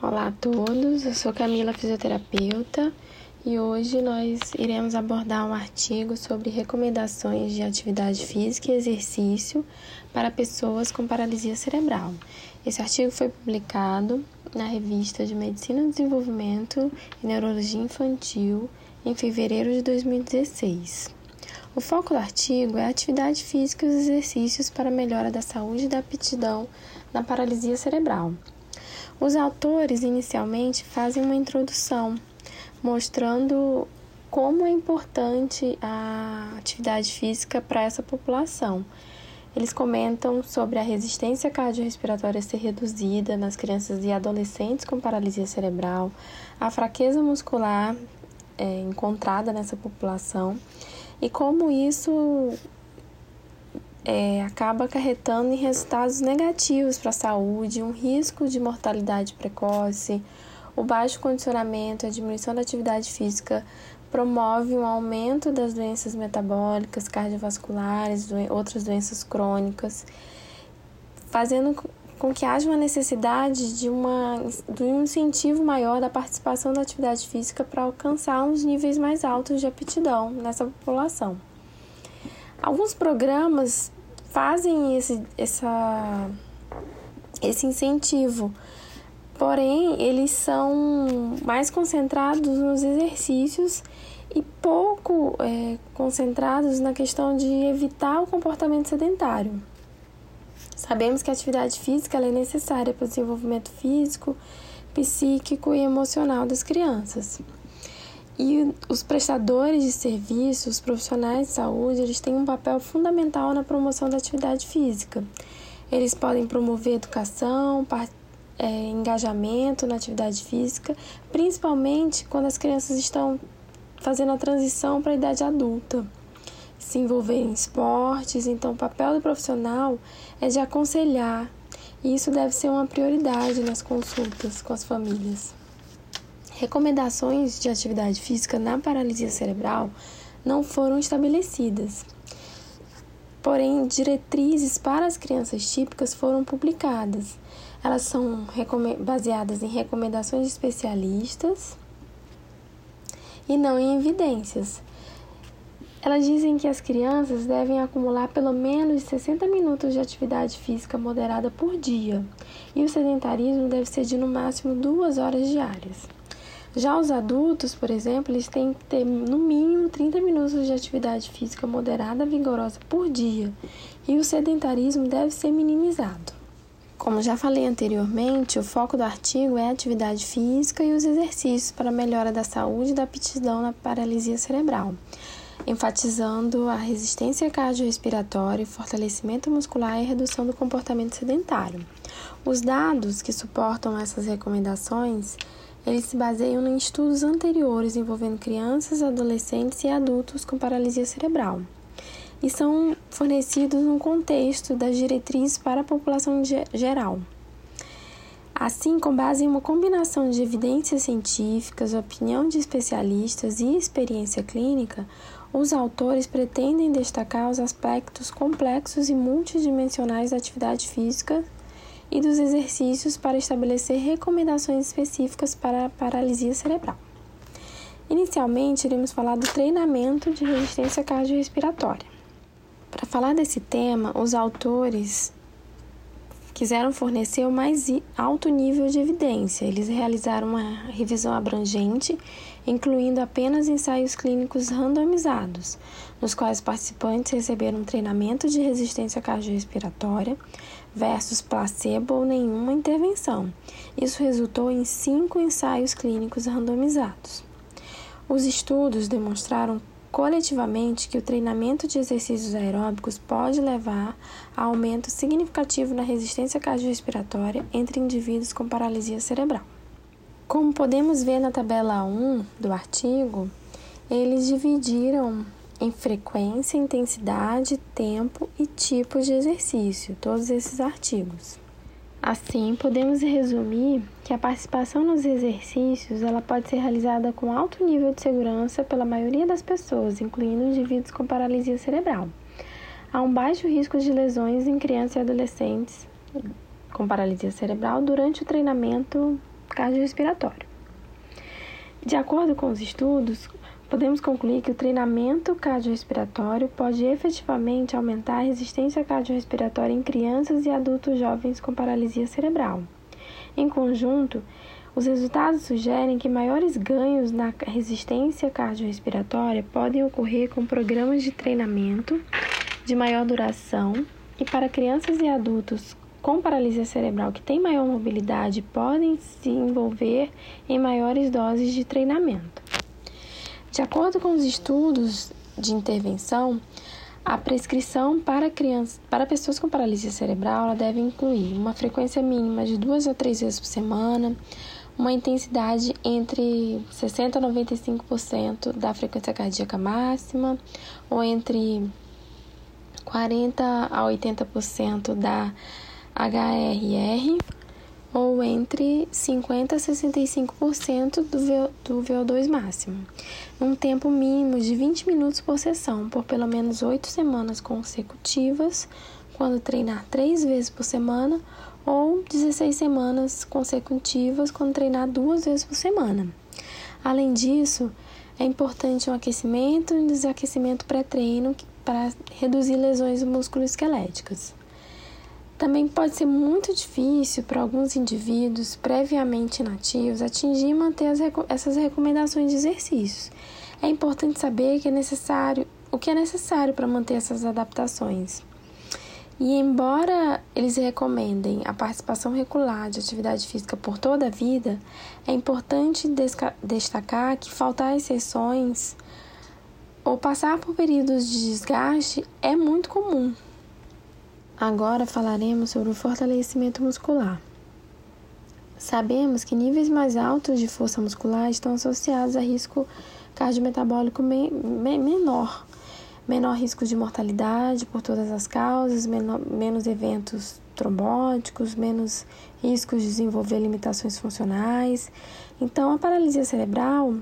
Olá a todos, eu sou Camila, fisioterapeuta, e hoje nós iremos abordar um artigo sobre recomendações de atividade física e exercício para pessoas com paralisia cerebral. Esse artigo foi publicado na revista de Medicina do Desenvolvimento e Neurologia Infantil em fevereiro de 2016. O foco do artigo é a atividade física e os exercícios para melhora da saúde e da aptidão na paralisia cerebral. Os autores inicialmente fazem uma introdução mostrando como é importante a atividade física para essa população. Eles comentam sobre a resistência cardiorrespiratória ser reduzida nas crianças e adolescentes com paralisia cerebral, a fraqueza muscular é, encontrada nessa população e como isso é, acaba acarretando em resultados negativos para a saúde, um risco de mortalidade precoce, o baixo condicionamento, a diminuição da atividade física promove um aumento das doenças metabólicas, cardiovasculares, outras doenças crônicas, fazendo com que haja uma necessidade de, uma, de um incentivo maior da participação da atividade física para alcançar uns níveis mais altos de aptidão nessa população. Alguns programas fazem esse, essa, esse incentivo, porém eles são mais concentrados nos exercícios e pouco é, concentrados na questão de evitar o comportamento sedentário. Sabemos que a atividade física é necessária para o desenvolvimento físico, psíquico e emocional das crianças. E os prestadores de serviços, os profissionais de saúde, eles têm um papel fundamental na promoção da atividade física. Eles podem promover educação, é, engajamento na atividade física, principalmente quando as crianças estão fazendo a transição para a idade adulta, se envolver em esportes. Então, o papel do profissional é de aconselhar, e isso deve ser uma prioridade nas consultas com as famílias. Recomendações de atividade física na paralisia cerebral não foram estabelecidas. Porém, diretrizes para as crianças típicas foram publicadas. Elas são baseadas em recomendações de especialistas e não em evidências. Elas dizem que as crianças devem acumular pelo menos 60 minutos de atividade física moderada por dia e o sedentarismo deve ser de no máximo duas horas diárias. Já os adultos, por exemplo, eles têm que ter no mínimo 30 minutos de atividade física moderada vigorosa por dia e o sedentarismo deve ser minimizado. Como já falei anteriormente, o foco do artigo é a atividade física e os exercícios para a melhora da saúde e da aptidão na paralisia cerebral, enfatizando a resistência cardiorrespiratória, fortalecimento muscular e redução do comportamento sedentário. Os dados que suportam essas recomendações eles se baseiam em estudos anteriores envolvendo crianças, adolescentes e adultos com paralisia cerebral e são fornecidos no contexto das diretrizes para a população geral. Assim, com base em uma combinação de evidências científicas, opinião de especialistas e experiência clínica, os autores pretendem destacar os aspectos complexos e multidimensionais da atividade física e dos exercícios para estabelecer recomendações específicas para a paralisia cerebral. Inicialmente, iremos falar do treinamento de resistência cardiorrespiratória. Para falar desse tema, os autores quiseram fornecer o mais alto nível de evidência. Eles realizaram uma revisão abrangente, incluindo apenas ensaios clínicos randomizados, nos quais participantes receberam treinamento de resistência cardiorrespiratória versus placebo ou nenhuma intervenção. Isso resultou em cinco ensaios clínicos randomizados. Os estudos demonstraram coletivamente que o treinamento de exercícios aeróbicos pode levar a aumento significativo na resistência cardiorrespiratória entre indivíduos com paralisia cerebral. Como podemos ver na tabela 1 do artigo, eles dividiram em frequência, intensidade, tempo e tipos de exercício, todos esses artigos. Assim, podemos resumir que a participação nos exercícios ela pode ser realizada com alto nível de segurança pela maioria das pessoas, incluindo indivíduos com paralisia cerebral. Há um baixo risco de lesões em crianças e adolescentes com paralisia cerebral durante o treinamento cardiorrespiratório. De acordo com os estudos, podemos concluir que o treinamento cardiorrespiratório pode efetivamente aumentar a resistência cardiorrespiratória em crianças e adultos jovens com paralisia cerebral. Em conjunto, os resultados sugerem que maiores ganhos na resistência cardiorrespiratória podem ocorrer com programas de treinamento de maior duração e para crianças e adultos com paralisia cerebral que têm maior mobilidade podem se envolver em maiores doses de treinamento. De acordo com os estudos de intervenção, a prescrição para crianças, para pessoas com paralisia cerebral, deve incluir uma frequência mínima de duas a três vezes por semana, uma intensidade entre 60% a 95% da frequência cardíaca máxima, ou entre 40% a 80% da HRR, ou entre 50% a 65% do VO2 máximo, num tempo mínimo de 20 minutos por sessão, por pelo menos 8 semanas consecutivas, quando treinar 3 vezes por semana ou 16 semanas consecutivas quando treinar duas vezes por semana. Além disso, é importante um aquecimento e um desaquecimento pré-treino para reduzir lesões musculoesqueléticas. Também pode ser muito difícil para alguns indivíduos previamente inativos atingir e manter as, essas recomendações de exercícios. É importante saber que é necessário, o que é necessário para manter essas adaptações. E embora eles recomendem a participação regular de atividade física por toda a vida, é importante destacar que faltar as sessões ou passar por períodos de desgaste é muito comum. Agora falaremos sobre o fortalecimento muscular. Sabemos que níveis mais altos de força muscular estão associados a risco cardiometabólico menor menor risco de mortalidade por todas as causas, menor, menos eventos trombóticos, menos riscos de desenvolver limitações funcionais. Então, a paralisia cerebral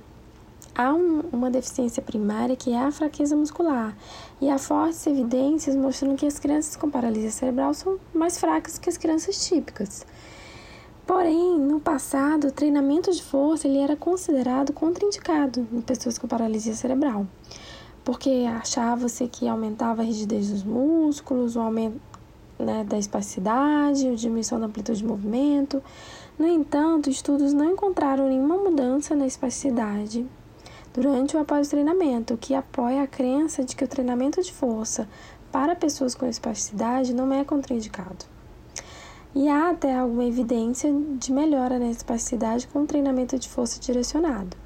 há um, uma deficiência primária que é a fraqueza muscular e há fortes evidências mostrando que as crianças com paralisia cerebral são mais fracas que as crianças típicas. Porém, no passado, o treinamento de força ele era considerado contraindicado em pessoas com paralisia cerebral porque achava-se que aumentava a rigidez dos músculos, o aumento né, da espasticidade, a diminuição da amplitude de movimento. No entanto, estudos não encontraram nenhuma mudança na espasticidade durante ou após o treinamento, o que apoia a crença de que o treinamento de força para pessoas com espasticidade não é contraindicado. E há até alguma evidência de melhora na espasticidade com o treinamento de força direcionado.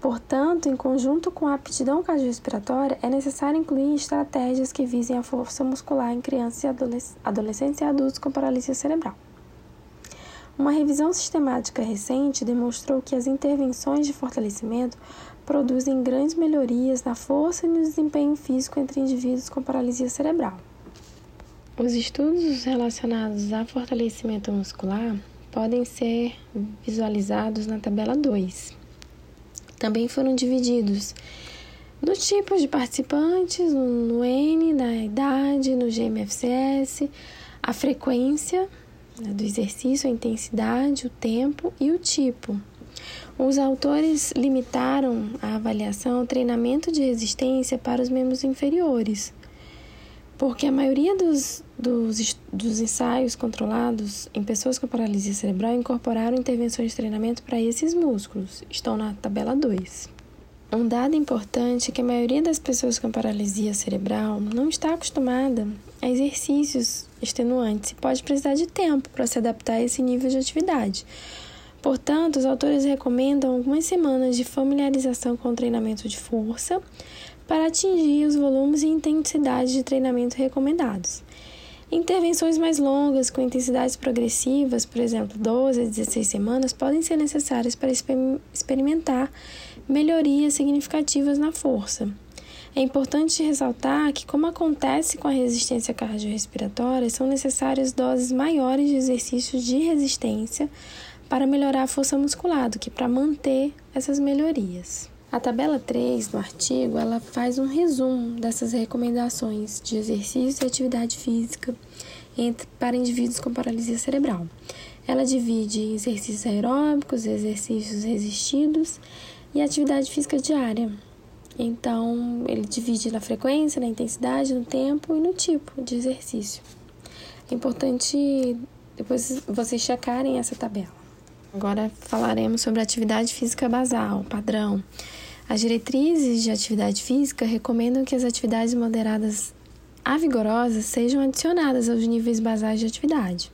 Portanto, em conjunto com a aptidão cardiorrespiratória, é necessário incluir estratégias que visem a força muscular em crianças adolescentes e adultos com paralisia cerebral. Uma revisão sistemática recente demonstrou que as intervenções de fortalecimento produzem grandes melhorias na força e no desempenho físico entre indivíduos com paralisia cerebral. Os estudos relacionados a fortalecimento muscular podem ser visualizados na tabela 2 também foram divididos no tipo de participantes, no N, na idade, no GMFCS, a frequência né, do exercício, a intensidade, o tempo e o tipo. Os autores limitaram a avaliação ao treinamento de resistência para os membros inferiores, porque a maioria dos, dos, dos ensaios controlados em pessoas com paralisia cerebral incorporaram intervenções de treinamento para esses músculos, estão na tabela 2. Um dado importante é que a maioria das pessoas com paralisia cerebral não está acostumada a exercícios extenuantes e pode precisar de tempo para se adaptar a esse nível de atividade. Portanto, os autores recomendam algumas semanas de familiarização com o treinamento de força para atingir os volumes e intensidade de treinamento recomendados. Intervenções mais longas, com intensidades progressivas, por exemplo, 12 a 16 semanas, podem ser necessárias para experimentar melhorias significativas na força. É importante ressaltar que, como acontece com a resistência cardiorrespiratória, são necessárias doses maiores de exercícios de resistência para melhorar a força muscular do que para manter essas melhorias. A tabela 3 do artigo, ela faz um resumo dessas recomendações de exercício e atividade física entre, para indivíduos com paralisia cerebral. Ela divide exercícios aeróbicos, exercícios resistidos e atividade física diária. Então, ele divide na frequência, na intensidade, no tempo e no tipo de exercício. É importante depois vocês checarem essa tabela. Agora falaremos sobre atividade física basal, padrão. As diretrizes de atividade física recomendam que as atividades moderadas a vigorosas sejam adicionadas aos níveis basais de atividade.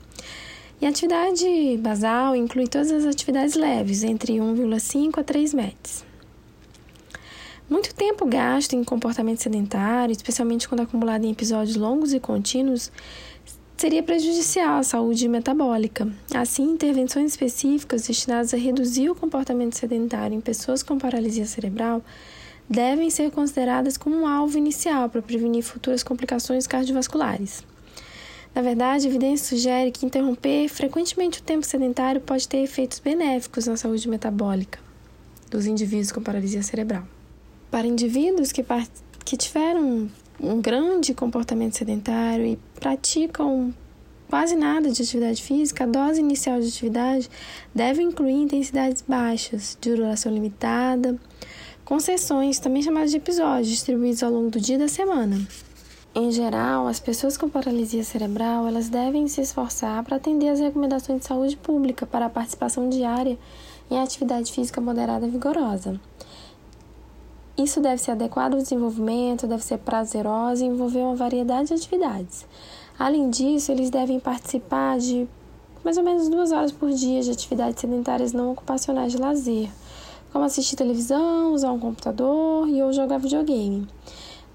E a atividade basal inclui todas as atividades leves, entre 1,5 a 3 metros. Muito tempo gasto em comportamento sedentário, especialmente quando acumulado em episódios longos e contínuos, seria prejudicial à saúde metabólica. Assim, intervenções específicas destinadas a reduzir o comportamento sedentário em pessoas com paralisia cerebral devem ser consideradas como um alvo inicial para prevenir futuras complicações cardiovasculares. Na verdade, a evidência sugere que interromper frequentemente o tempo sedentário pode ter efeitos benéficos na saúde metabólica dos indivíduos com paralisia cerebral. Para indivíduos que, que tiveram um grande comportamento sedentário e praticam quase nada de atividade física, a dose inicial de atividade deve incluir intensidades baixas, de duração limitada, com sessões, também chamadas de episódios, distribuídos ao longo do dia e da semana. Em geral, as pessoas com paralisia cerebral elas devem se esforçar para atender às recomendações de saúde pública para a participação diária em atividade física moderada e vigorosa. Isso deve ser adequado ao desenvolvimento, deve ser prazeroso e envolver uma variedade de atividades. Além disso, eles devem participar de mais ou menos duas horas por dia de atividades sedentárias não ocupacionais de lazer, como assistir televisão, usar um computador e ou jogar videogame.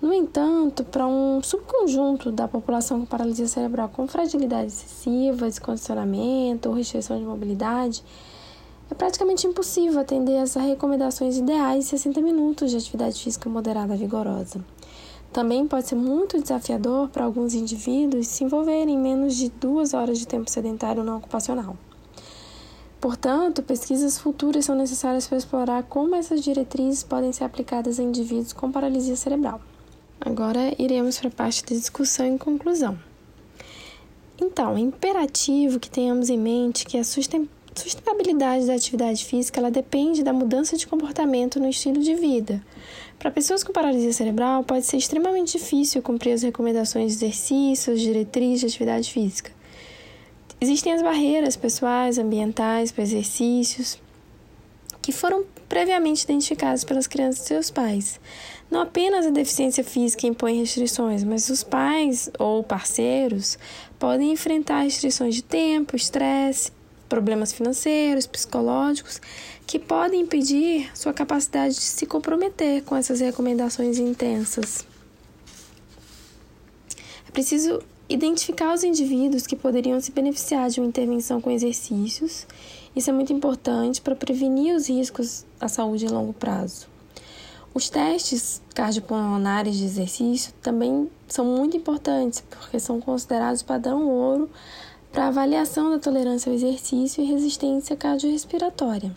No entanto, para um subconjunto da população com paralisia cerebral com fragilidade excessiva, descondicionamento ou restrição de mobilidade, é praticamente impossível atender às recomendações ideais de 60 minutos de atividade física moderada vigorosa. Também pode ser muito desafiador para alguns indivíduos se envolverem em menos de duas horas de tempo sedentário não ocupacional. Portanto, pesquisas futuras são necessárias para explorar como essas diretrizes podem ser aplicadas a indivíduos com paralisia cerebral. Agora iremos para a parte da discussão e conclusão. Então, é imperativo que tenhamos em mente que a sustentabilidade da atividade física ela depende da mudança de comportamento no estilo de vida. Para pessoas com paralisia cerebral, pode ser extremamente difícil cumprir as recomendações de exercícios, diretrizes de atividade física. Existem as barreiras pessoais, ambientais para exercícios, que foram previamente identificadas pelas crianças e seus pais. Não apenas a deficiência física impõe restrições, mas os pais ou parceiros podem enfrentar restrições de tempo, estresse, problemas financeiros, psicológicos, que podem impedir sua capacidade de se comprometer com essas recomendações intensas. É preciso identificar os indivíduos que poderiam se beneficiar de uma intervenção com exercícios. Isso é muito importante para prevenir os riscos à saúde a longo prazo. Os testes cardiopulmonares de exercício também são muito importantes, porque são considerados padrão ouro para avaliação da tolerância ao exercício e resistência cardiorrespiratória.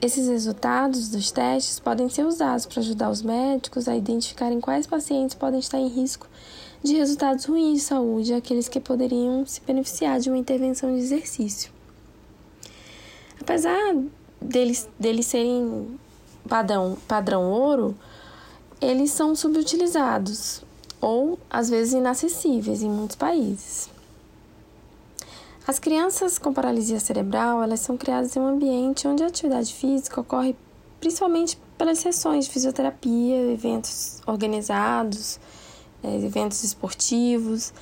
Esses resultados dos testes podem ser usados para ajudar os médicos a identificarem quais pacientes podem estar em risco de resultados ruins de saúde aqueles que poderiam se beneficiar de uma intervenção de exercício. Apesar deles, deles serem padrão, padrão ouro, eles são subutilizados ou às vezes inacessíveis em muitos países. As crianças com paralisia cerebral, elas são criadas em um ambiente onde a atividade física ocorre principalmente pelas sessões de fisioterapia, eventos organizados, é, eventos esportivos.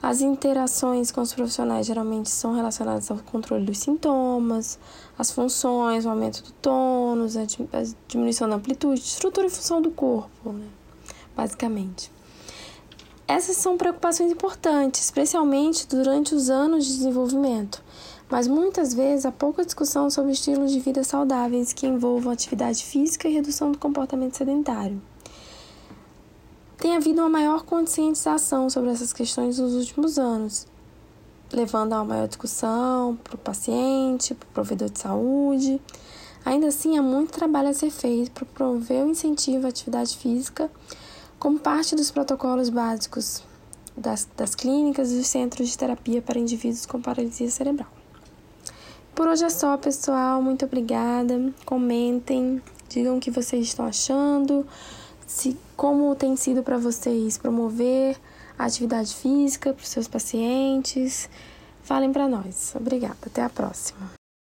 As interações com os profissionais geralmente são relacionadas ao controle dos sintomas, as funções, o aumento do tônus, a diminuição da amplitude, estrutura e função do corpo, né? basicamente. Essas são preocupações importantes, especialmente durante os anos de desenvolvimento, mas muitas vezes há pouca discussão sobre estilos de vida saudáveis que envolvam atividade física e redução do comportamento sedentário. Tem havido uma maior conscientização sobre essas questões nos últimos anos, levando a uma maior discussão para o paciente, para o provedor de saúde. Ainda assim, há muito trabalho a ser feito para promover o incentivo à atividade física como parte dos protocolos básicos das, das clínicas e dos centros de terapia para indivíduos com paralisia cerebral. Por hoje é só, pessoal. Muito obrigada. Comentem, digam o que vocês estão achando, se como tem sido para vocês promover a atividade física para os seus pacientes. Falem para nós. Obrigada. Até a próxima.